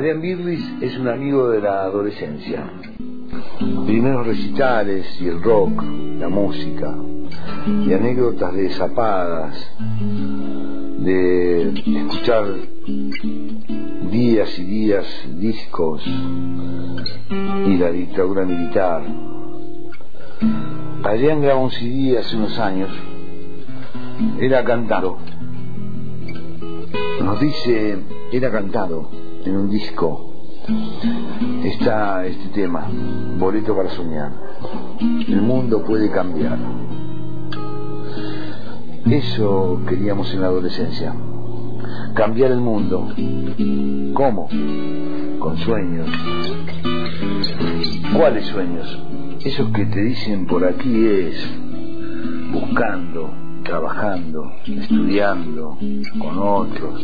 Adrián Birlis es un amigo de la adolescencia. Primeros recitales y el rock, la música, y anécdotas de zapadas, de escuchar días y días discos y la dictadura militar. Adrián grabó un CD hace unos años, era cantado. Nos dice, era cantado en un disco. Está este tema, Boleto para Soñar. El mundo puede cambiar. Eso queríamos en la adolescencia. Cambiar el mundo. ¿Cómo? Con sueños. ¿Cuáles sueños? Esos que te dicen por aquí es buscando, trabajando, estudiando con otros,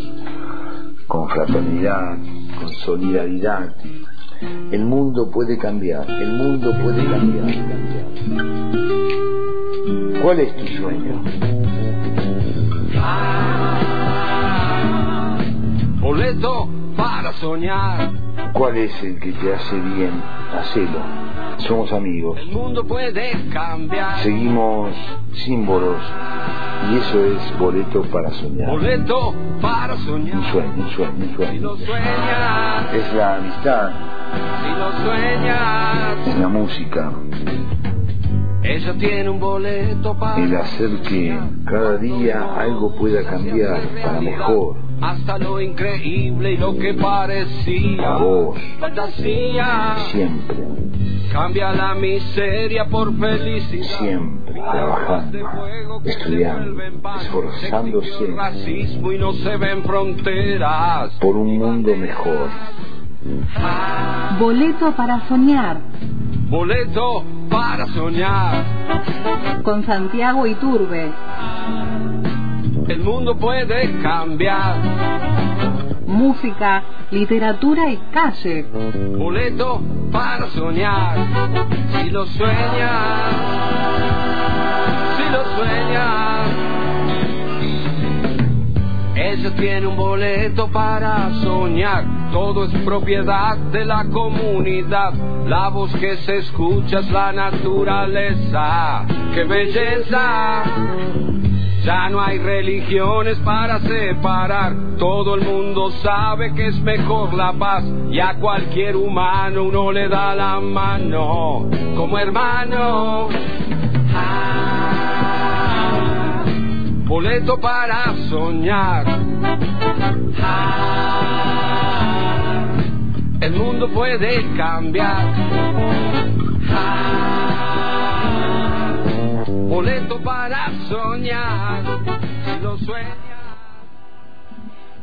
con fraternidad, con solidaridad. El mundo puede cambiar, el mundo puede cambiar, cambiar. ¿Cuál es tu sueño? boleto para soñar. ¿Cuál es el que te hace bien? Hacelo. Somos amigos. El mundo puede cambiar. Seguimos símbolos. Y eso es boleto para soñar. Boleto para soñar. Un sueño, un sueño, un Si sueño. lo sueñas, Es la amistad, si lo sueñas, es la música, ella tiene un boleto para el hacer que cada día algo pueda cambiar para mejor. hasta lo increíble y lo que parecía Para vos, fantasía. siempre, Cambia la miseria por felicidad. siempre trabajando, estudiando, esforzándose El racismo y no se ven fronteras. por un mundo mejor. Boleto para soñar Boleto para soñar. con Santiago Iturbe. El mundo puede cambiar. Música, literatura y calle. Boleto para soñar. Si lo sueñas, si lo sueñas. Ella tiene un boleto para soñar. Todo es propiedad de la comunidad. La voz que se escucha es la naturaleza. ¡Qué belleza! Ya no hay religiones para separar. Todo el mundo sabe que es mejor la paz. Y a cualquier humano uno le da la mano como hermano. Ah, boleto para soñar. Ah, el mundo puede cambiar. Ah, boleto para soñar. Si lo sueñas.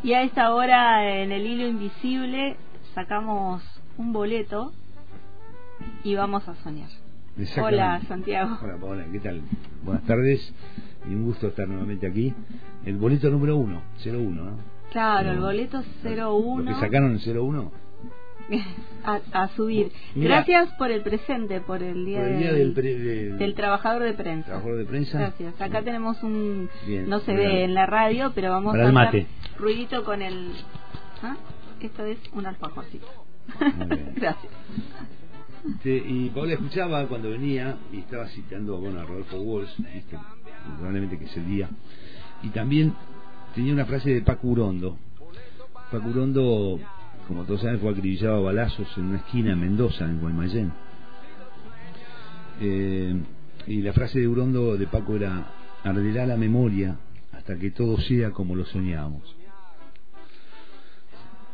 Y a esta hora en el hilo invisible sacamos un boleto y vamos a soñar. Hola Santiago. Hola Paola, ¿qué tal? Buenas tardes y un gusto estar nuevamente aquí. El boleto número uno, 01, ¿no? Claro, el boleto Lo 01 que sacaron el 01. a, a subir. Mirá. Gracias por el presente, por el día, Por el día del, del, pre- del- del trabajador de prensa. trabajador de prensa. Gracias. Acá tenemos un, Bien, no se ve en la radio, pero vamos Para a el hacer mate. ruidito con el... ¿Ah? Esto es un alfajorcito. Gracias. Este, y Paola escuchaba cuando venía y estaba citando bueno, a Rodolfo Walsh, probablemente que es el día. Y también tenía una frase de Paco Urondo. Paco Urondo, como todos saben, fue acribillado a balazos en una esquina en Mendoza, en Guaymallén. Eh, y la frase de Urondo de Paco era: arderá la memoria hasta que todo sea como lo soñábamos.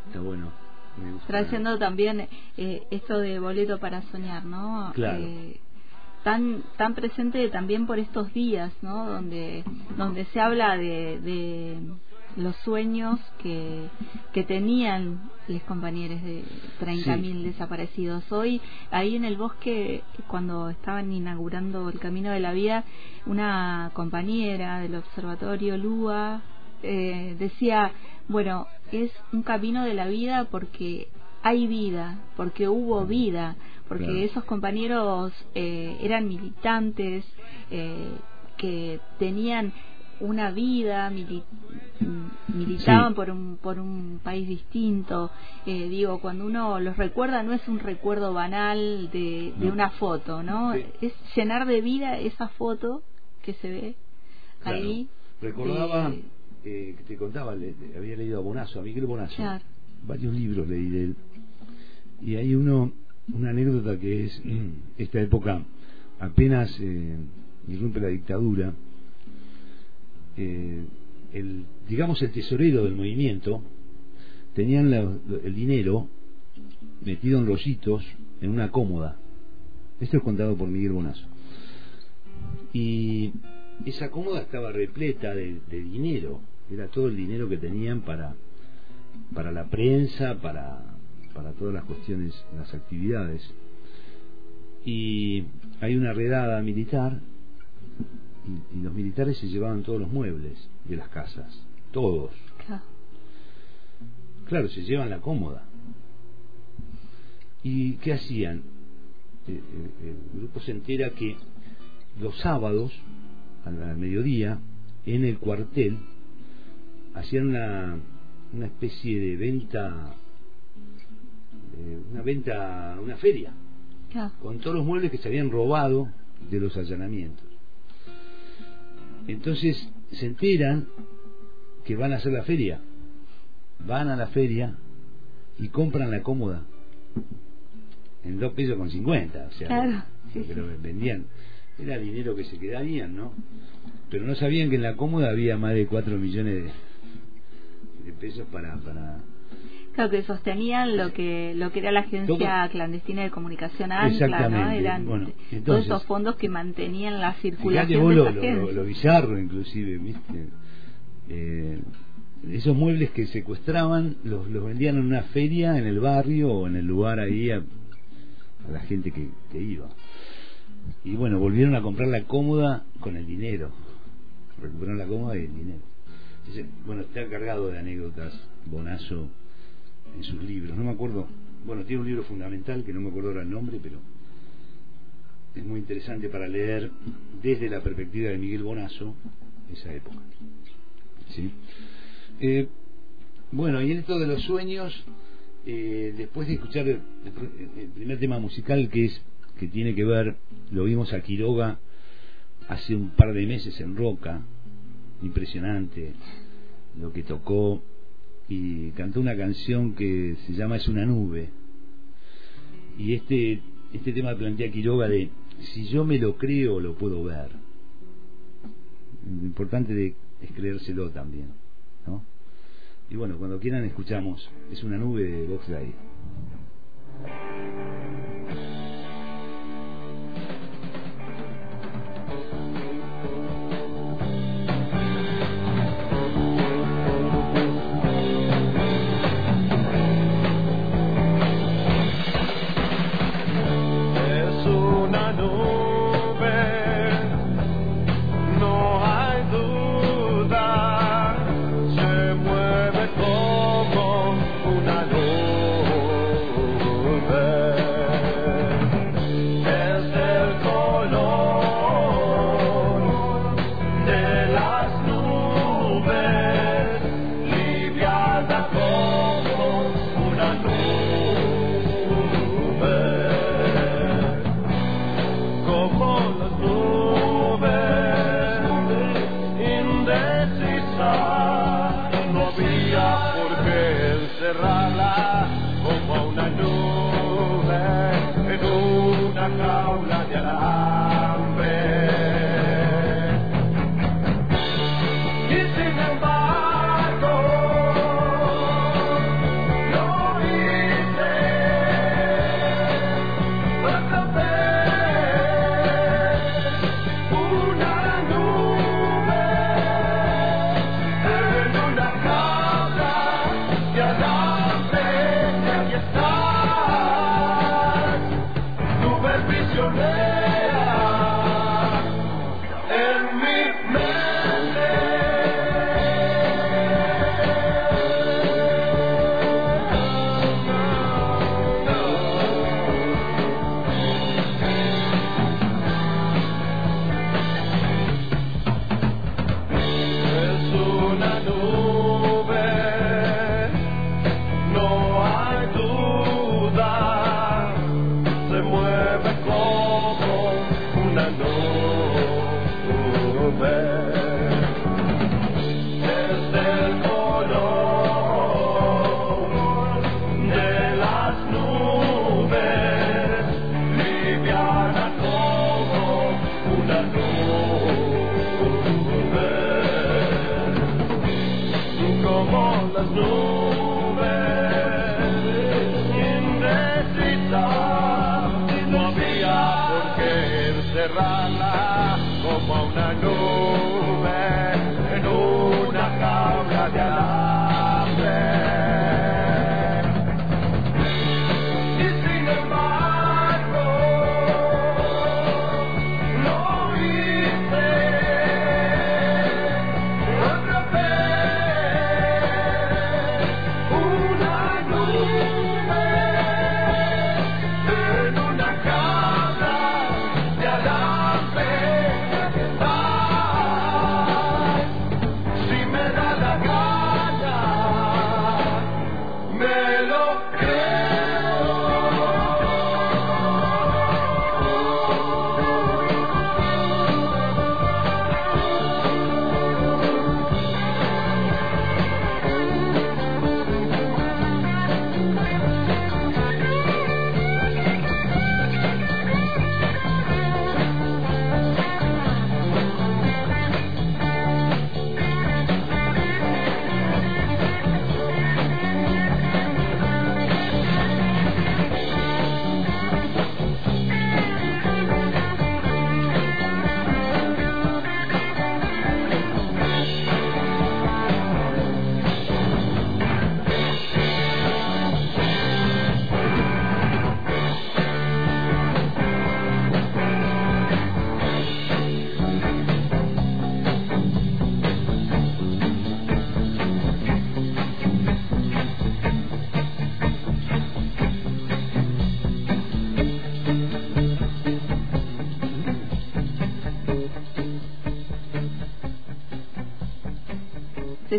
Está bueno. me gusta. Trayendo también eh, esto de boleto para soñar, ¿no? Claro. Eh, tan tan presente también por estos días, ¿no? Donde donde se habla de, de los sueños que, que tenían los compañeros de 30.000 desaparecidos. Hoy, ahí en el bosque, cuando estaban inaugurando el Camino de la Vida, una compañera del observatorio, Lua, eh, decía, bueno, es un camino de la vida porque hay vida, porque hubo vida, porque Claro. esos compañeros eh, eran militantes, eh, que tenían una vida, militaban por un por un país distinto. Eh, digo, cuando uno los recuerda no es un recuerdo banal de, de una foto, ¿no? Es llenar de vida esa foto que se ve ahí. Recordaba, eh, que te contaba, había leído a Bonazo, a Miguel Bonazo, varios libros leí de él, y hay uno, una anécdota que es esta época apenas eh, irrumpe la dictadura, eh, el, digamos el tesorero del movimiento tenían el dinero metido en rollitos en una cómoda. Esto es contado por Miguel Bonazo. Y esa cómoda estaba repleta de, dinero, era todo el dinero que tenían para, para la prensa, para, para todas las cuestiones, las actividades. Y hay una redada militar y, los militares se llevaban todos los muebles de las casas, todos. Claro, se llevan la cómoda. ¿Y qué hacían? Eh, eh, el grupo se entera que los sábados, al, mediodía, en el cuartel, hacían una, una especie de venta, una venta, una feria, con todos los muebles que se habían robado de los allanamientos. Entonces se enteran que van a hacer la feria. Van a la feria y compran la cómoda en dos pesos con cincuenta. O sea, pero vendían. Era dinero que se quedarían, ¿no? Pero no sabían que en la cómoda había más de cuatro millones de, pesos para, para Claro, que sostenían lo que lo que era la agencia clandestina de comunicación Ancla, ¿no? Eran todos esos fondos que mantenían la circulación de lo, lo, lo, bizarro, inclusive, ¿viste? Eh, esos muebles que secuestraban los, los vendían en una feria en el barrio o en el lugar ahí a, la gente que, que iba. Y bueno, volvieron a comprar la cómoda con el dinero. Recuperaron la cómoda y el dinero. bueno, está cargado de anécdotas, Bonazo, en sus libros. No me acuerdo, bueno, tiene un libro fundamental que no me acuerdo ahora el nombre, pero es muy interesante para leer desde la perspectiva de Miguel Bonazo esa época. ¿Sí? Eh, bueno, y en esto de los sueños, eh, después de escuchar el, primer tema musical que es que tiene que ver, lo vimos a Quiroga hace un par de meses en Roca, impresionante lo que tocó y cantó una canción que se llama Es una nube. Y este, este tema plantea Quiroga de si yo me lo creo, lo puedo ver. Lo importante de, es creérselo también. ¿no? Y bueno, cuando quieran escuchamos Es una nube de Vox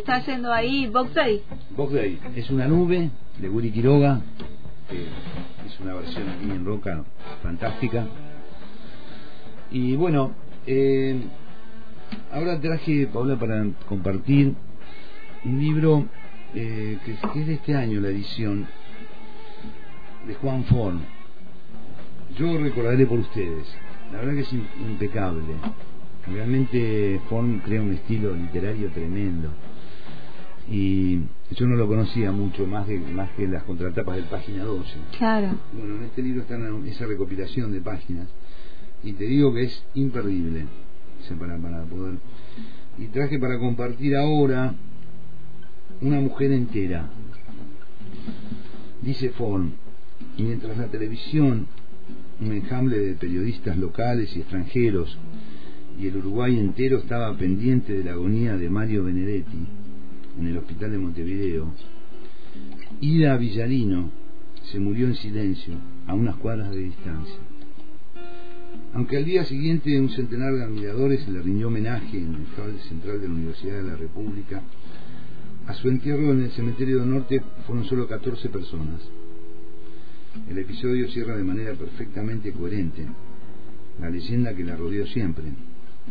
está yendo ahí Box Day. Box Day es una nube de Willy Quiroga, que es una versión aquí en roca fantástica. Y bueno, eh, ahora traje, Paula, para compartir un libro eh, que, es de este año, la edición de Juan Forn. Yo recordaré por ustedes. La verdad que es impecable. Realmente Forn crea un estilo literario tremendo y yo no lo conocía mucho más de, más que las contratapas del página 12. Claro. Bueno, en este libro está esa recopilación de páginas y te digo que es imperdible para, para poder y traje para compartir ahora una mujer entera dice Form mientras la televisión un enjambre de periodistas locales y extranjeros y el Uruguay entero estaba pendiente de la agonía de Mario Benedetti en el hospital de Montevideo, Ida Villarino se murió en silencio, a unas cuadras de distancia. Aunque al día siguiente un centenar de admiradores le rindió homenaje en el hall central de la Universidad de la República, a su entierro en el cementerio del norte fueron solo 14 personas. El episodio cierra de manera perfectamente coherente la leyenda que la rodeó siempre,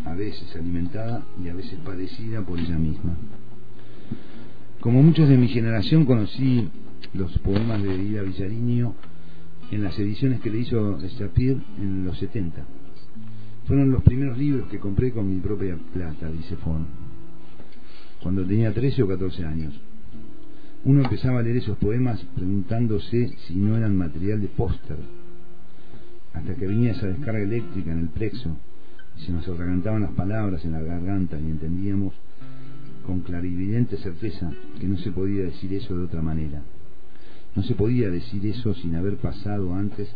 a veces alimentada y a veces padecida por ella misma. Como muchos de mi generación conocí los poemas de Ida Villarino en las ediciones que le hizo Shapir en los 70. Fueron los primeros libros que compré con mi propia plata, dice Fon, cuando tenía 13 o 14 años. Uno empezaba a leer esos poemas preguntándose si no eran material de póster, hasta que venía esa descarga eléctrica en el plexo y se nos atragantaban las palabras en la garganta y entendíamos con clarividente certeza que no se podía decir eso de otra manera. No se podía decir eso sin haber pasado antes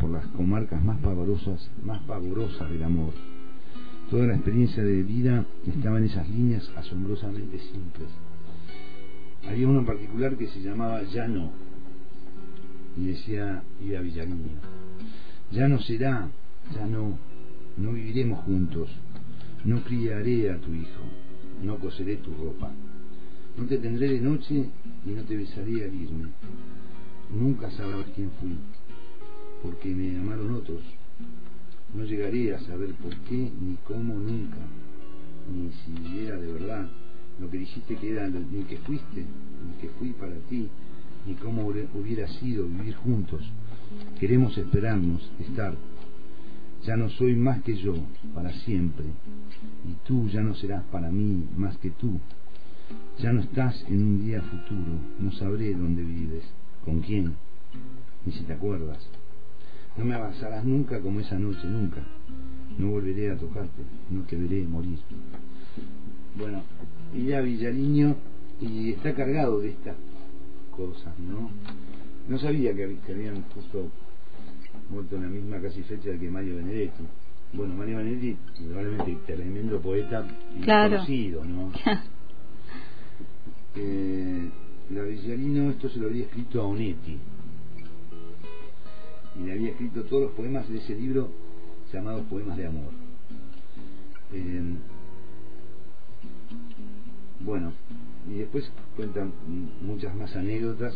por las comarcas más pavorosas, más pavorosas del amor. Toda la experiencia de vida estaba en esas líneas asombrosamente simples. Había uno en particular que se llamaba Ya no, y decía Ida Villarino, ya no será, ya no, no viviremos juntos, no criaré a tu hijo, no coseré tu ropa. No te tendré de noche y no te besaré al irme. Nunca sabrás quién fui, porque me amaron otros. No llegaré a saber por qué ni cómo nunca, ni si era de verdad lo que dijiste que era, ni que fuiste, ni que fui para ti, ni cómo hubiera sido vivir juntos. Queremos esperarnos, estar. Ya no soy más que yo, para siempre, y tú ya no serás para mí más que tú. Ya no estás en un día futuro, no sabré dónde vives, con quién, ni si te acuerdas. No me avanzarás nunca como esa noche, nunca. No volveré a tocarte, no te veré morir. Bueno, y ya Villariño, y está cargado de estas cosas, ¿no? No sabía que, habían justo muerto en la misma casi fecha que Mario Benedetti. Bueno, Mario Benedetti, probablemente tremendo poeta y conocido, ¿no? eh, la Villarino esto se lo había escrito a Onetti y le había escrito todos los poemas de ese libro llamados Poemas de Amor. Eh, bueno, y después cuentan muchas más anécdotas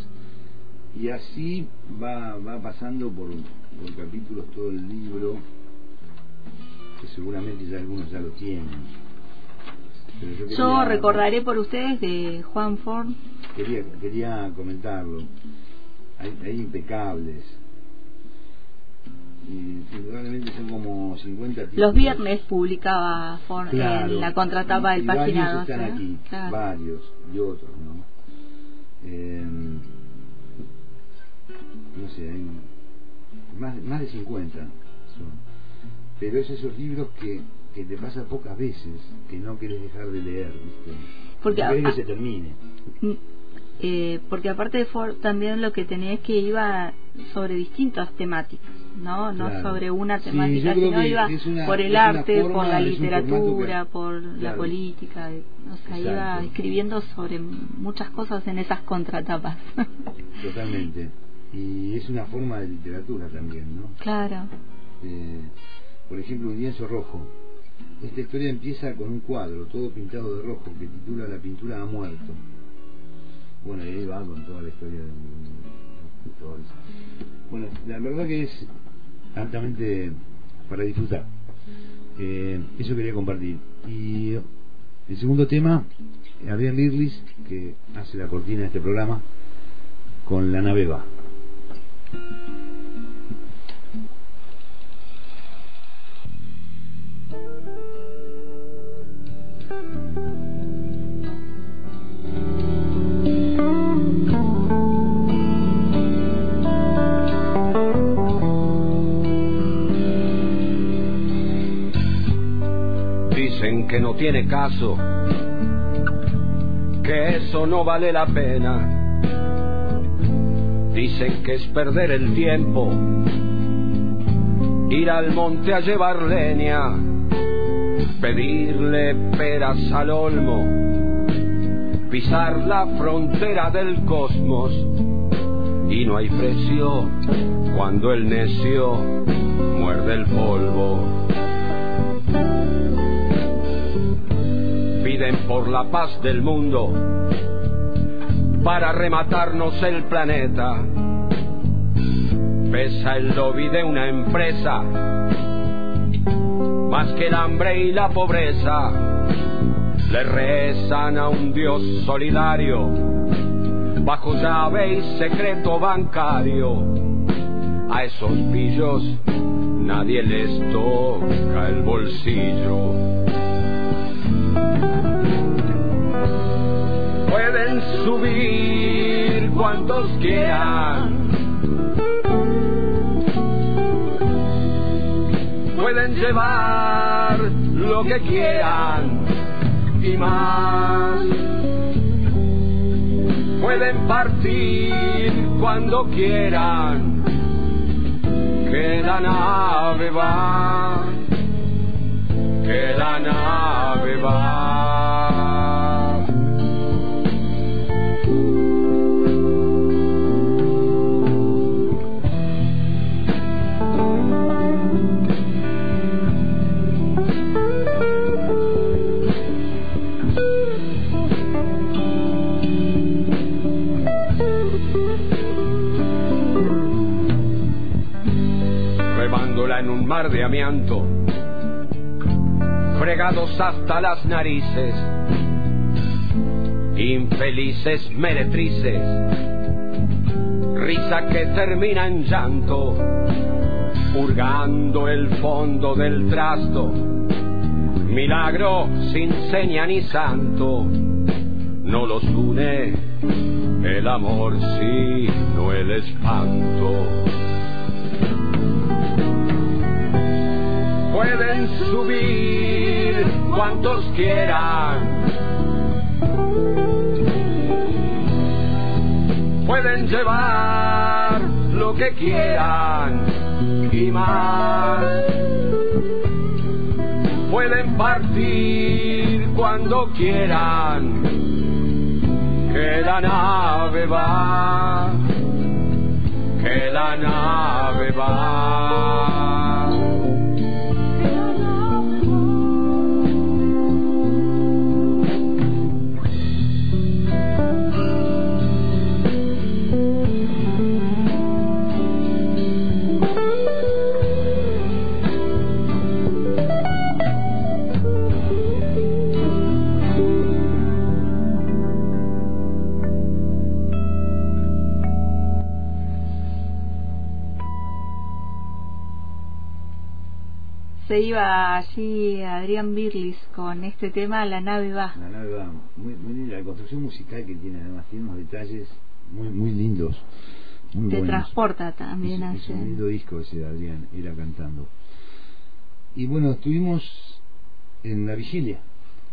y así va, va pasando por, por capítulos todo el libro que seguramente ya algunos ya lo tienen yo, recordaré por ustedes de Juan Ford. Quería, quería comentarlo. Hay, hay impecables. Y indudablemente son como 50 títulos. Los viernes publicaba Ford en la contratapa del paginado. Varios están aquí, varios y otros, ¿no? Eh, no sé, hay más, más de 50 son. Pero es esos libros que que te pasa pocas veces que no quieres dejar de leer, ¿viste? Porque que se termine. Mm, eh, porque aparte de Ford también lo que tenés que iba sobre distintas temáticas, ¿no? No sobre una temática, sino iba por el arte, por la literatura, por la política, o sea, iba escribiendo sobre muchas cosas en esas contratapas. Totalmente. Y es una forma de literatura también, ¿no? Claro. Eh, por ejemplo, un lienzo rojo esta historia empieza con un cuadro, todo pintado de rojo, que titula La pintura ha muerto. Bueno, y ahí va con toda la historia de, todo eso. Bueno, la verdad que es altamente para disfrutar. Eh, eso quería compartir. Y el segundo tema, Adrián Lirlis, que hace la cortina de este programa, con la nave va. Que no tiene caso, que eso no vale la pena. Dicen que es perder el tiempo, ir al monte a llevar leña, pedirle peras al olmo, pisar la frontera del cosmos. Y no hay precio cuando el necio muerde el polvo. piden por la paz del mundo para rematarnos el planeta. Pesa el lobby de una empresa más que el hambre y la pobreza. Le rezan a un Dios solidario bajo llave y secreto bancario. A esos pillos nadie les toca el bolsillo. Subir cuantos quieran. Pueden llevar lo que quieran y más. Pueden partir cuando quieran. Que la nave va que la nave va. Hasta las narices, infelices meretrices, risa que termina en llanto, hurgando el fondo del trasto, milagro sin seña ni santo, no los une el amor sino el espanto. Pueden subir cuantos quieran. Pueden llevar lo que quieran y más. Pueden partir cuando quieran. Que la nave va. Que la nave va. Se iba allí Adrián Birlis con este tema La nave va. La nave va, muy, muy linda, la construcción musical que tiene, además tiene unos detalles muy muy lindos. Muy Te buenos. transporta también es, un lindo disco ese de Adrián, era cantando. Y bueno, estuvimos en la vigilia.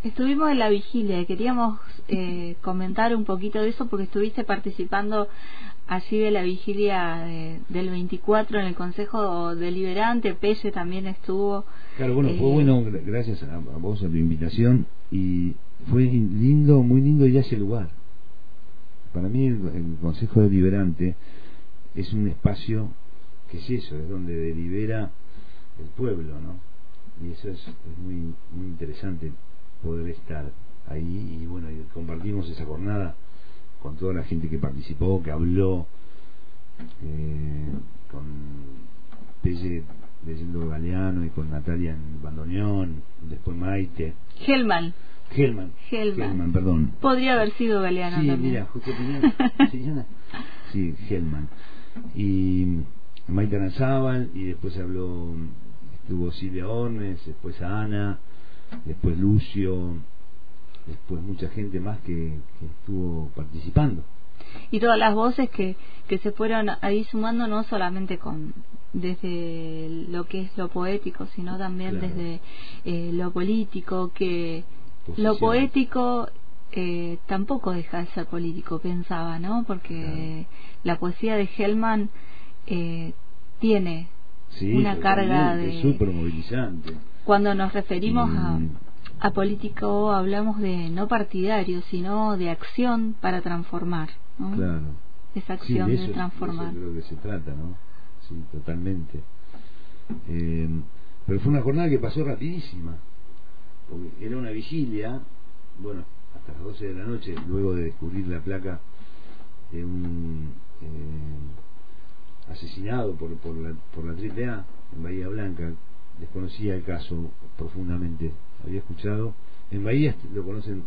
Estuvimos en la vigilia y queríamos eh, comentar un poquito de eso porque estuviste participando allí de la vigilia de- del 24 en el Consejo Deliberante, Pelle también estuvo. Claro, bueno, fue Eh, bueno, gra- gracias a, a vos, a tu invitación, y fue lindo, muy lindo ir a ese lugar. Para mí el, el Consejo Deliberante es un espacio que es eso, es donde delibera el pueblo, ¿no? Y eso es, es muy, muy interesante poder estar ahí y bueno, y compartimos esa jornada con toda la gente que participó, que habló, eh, con Pelle leyendo Galeano y con Natalia en bandoneón, después Maite, Helman, Helman, Helman. perdón. podría haber sido Galeano Sí, también. mira, justo sí, Helman. Y Maite Aranzábal, y después habló, estuvo Silvia Ormes, después Ana, después Lucio, después mucha gente más que, que estuvo participando. y todas las voces que, que se fueron ahí sumando no solamente con desde lo que es lo poético sino también Claro. desde eh, lo político que lo poético eh, tampoco deja de ser político pensaba no porque la poesía de Hellman eh, tiene Sí, una carga de súper movilizante. cuando nos referimos a político hablamos de no partidario sino de acción para transformar ¿no? Claro. esa Sí, acción de de, eso, de transformar. eso creo que se trata, ¿no? Sí, totalmente. Eh, pero fue una jornada que pasó rapidísima, porque era una vigilia, bueno, hasta las 12 de la noche, luego de descubrir la placa de un eh, asesinado por, por, la, por la AAA en Bahía Blanca. Desconocía el caso profundamente, había escuchado. En Bahía lo conocen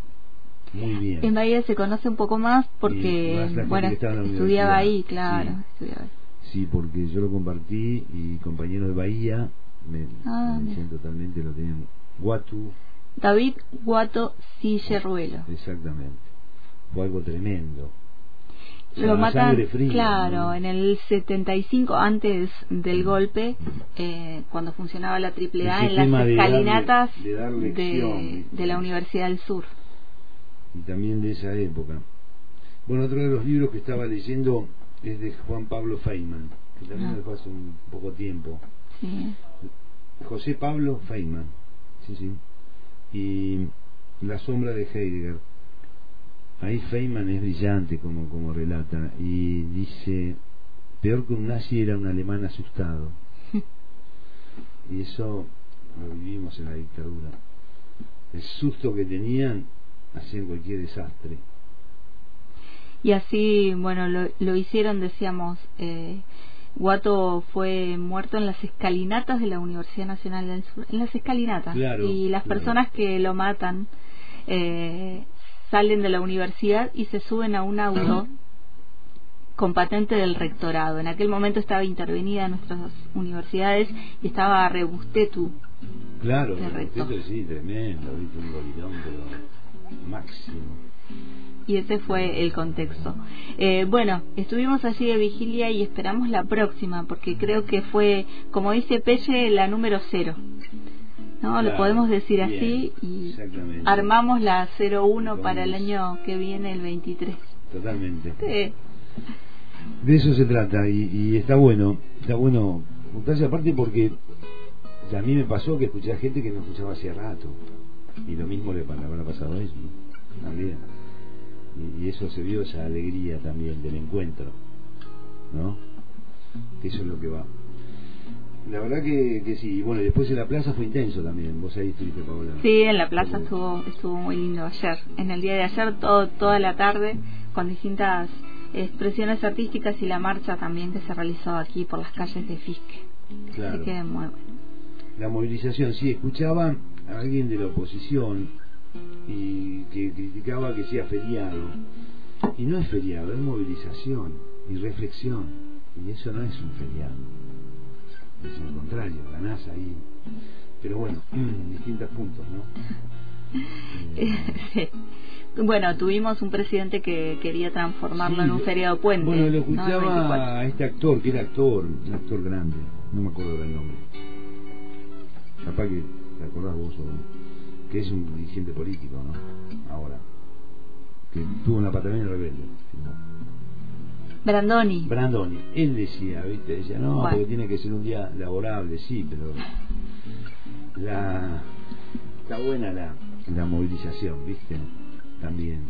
muy bien. En Bahía se conoce un poco más porque, más bueno, estudiaba ahí, claro. Sí. estudiaba ahí. Sí, porque yo lo compartí y compañeros de Bahía me, Ah, me decían totalmente, lo tenían Guatu, David Guato Sillerruelo. exactamente. Fue algo tremendo. Lo matan, fría, claro, ¿no? en el 75, antes del golpe, eh, cuando funcionaba la AAA, en las tema de darle- escalinatas de la Universidad del Sur. Y también de esa época. Bueno, otro de los libros que estaba leyendo es de Juan Pablo Feynman, que también Ah. dejó hace un poco tiempo. Sí. José Pablo Feynman, sí, sí. Y La sombra de Heidegger. Ahí Feynman es brillante como, como relata y dice, peor que un nazi era un alemán asustado. Y eso lo vivimos en la dictadura. El susto que tenían hacían cualquier desastre. Y así, bueno, lo, lo hicieron, decíamos, eh, Guato fue muerto en las escalinatas de la Universidad Nacional del Sur, en las escalinatas. Claro, y las claro. personas que lo matan eh, salen de la universidad y se suben a un auto con patente del rectorado. En aquel momento estaba intervenida en nuestras universidades y estaba Rebustetu. Claro, esto sí, tremendo, viste, un golidón, pero máximo. Y ese fue el contexto. Eh, bueno, estuvimos allí de vigilia y esperamos la próxima, porque creo que fue, como dice Pelle, la número cero. ¿No? Lo podemos decir bien, así y armamos la 01 para el año que viene, el 23. Totalmente. Sí. De eso se trata y, y está bueno, está bueno juntarse aparte porque a mí me pasó que escuché a gente que no escuchaba hace rato y lo mismo le habrá pasado a ellos ¿no? también y, y eso se vio esa alegría también del encuentro ¿no? que eso es lo que va la verdad que, que sí, bueno, y después en la plaza fue intenso también, vos ahí estuviste Paola Sí, en la plaza estuvo estuvo muy lindo ayer. En el día de ayer, todo, toda la tarde, con distintas expresiones artísticas y la marcha también que se realizó aquí por las calles de Fisque. Claro. Así que muy bueno. la movilización, sí, escuchaba a alguien de la oposición y que criticaba que sea feriado. Y no es feriado, es movilización y reflexión. Y eso no es un feriado. Es contrario, ganás ahí. Pero bueno, distintos puntos, ¿no? Eh, Sí. Bueno, tuvimos un presidente que quería transformarlo sí, en un feriado puente. Bueno, lo ¿no? Escuchaba 24. a este actor, que era actor, un actor grande, no me acuerdo del nombre. Capaz que te acordás vos, o- que es un dirigente político, ¿no? Ahora. Que tuvo una Patagonia rebelde. Brandoni. Brandoni, él decía, ¿viste? Decía, no, Bueno. porque tiene que ser un día laborable, sí, pero. La. Está buena la, la movilización, ¿viste? También.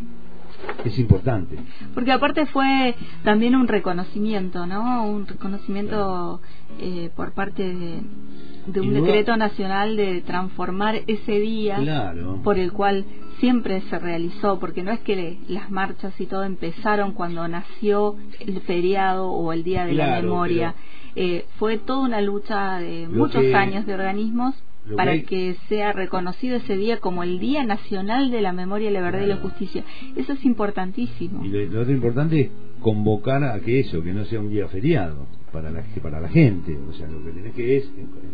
Es importante. Porque aparte fue también un reconocimiento, ¿no? Un reconocimiento eh, por parte de, de un decreto nacional de transformar ese día Claro. por el cual siempre se realizó, porque no es que le- las marchas y todo empezaron cuando nació el feriado o el Día de la Memoria. Eh, fue toda una lucha de muchos que- años de organismos que para que sea reconocido ese día como el Día Nacional de la Memoria, la Verdad y la. Justicia. Eso es importantísimo. Y lo, lo otro importante convocar a que eso, que no sea un día feriado para la, para la gente. O sea, lo que tenés que es, es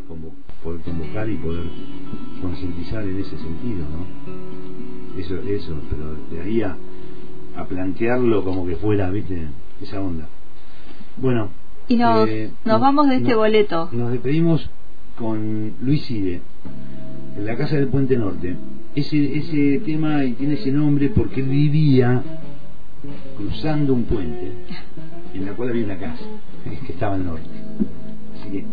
convo- poder convocar y poder concientizar en ese sentido, ¿no? Eso, eso, pero de ahí a, a plantearlo como que fuera, ¿viste? Esa onda. Bueno. Y nos, eh, nos vamos de este boleto. Nos despedimos con Luis Ide, en la casa del Puente Norte. Ese, ese tema y tiene ese nombre porque él vivía cruzando un puente en la cual había una casa que estaba al norte. Así que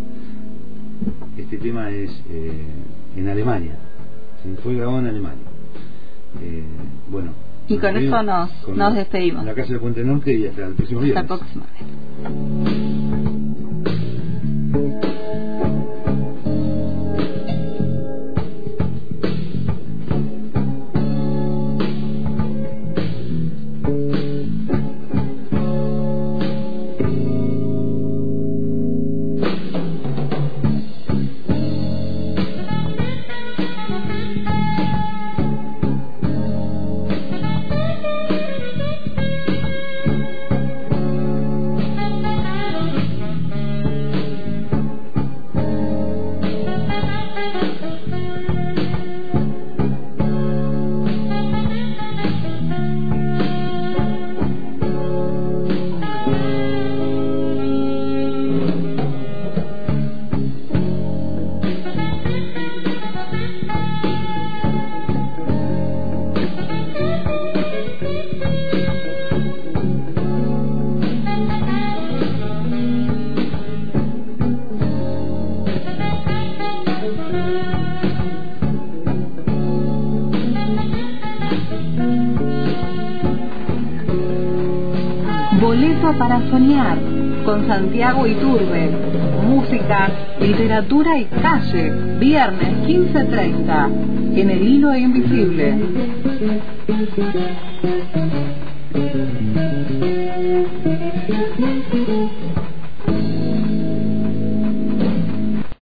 este tema es eh, en Alemania, fue grabado en Alemania. Eh, bueno. Y con eso nos- con nos despedimos. La casa del Puente Norte y hasta el próximo Hasta viernes. el próximo vez. Santiago Iturbe. Música, literatura y calle. Viernes 15.30 en el hilo invisible.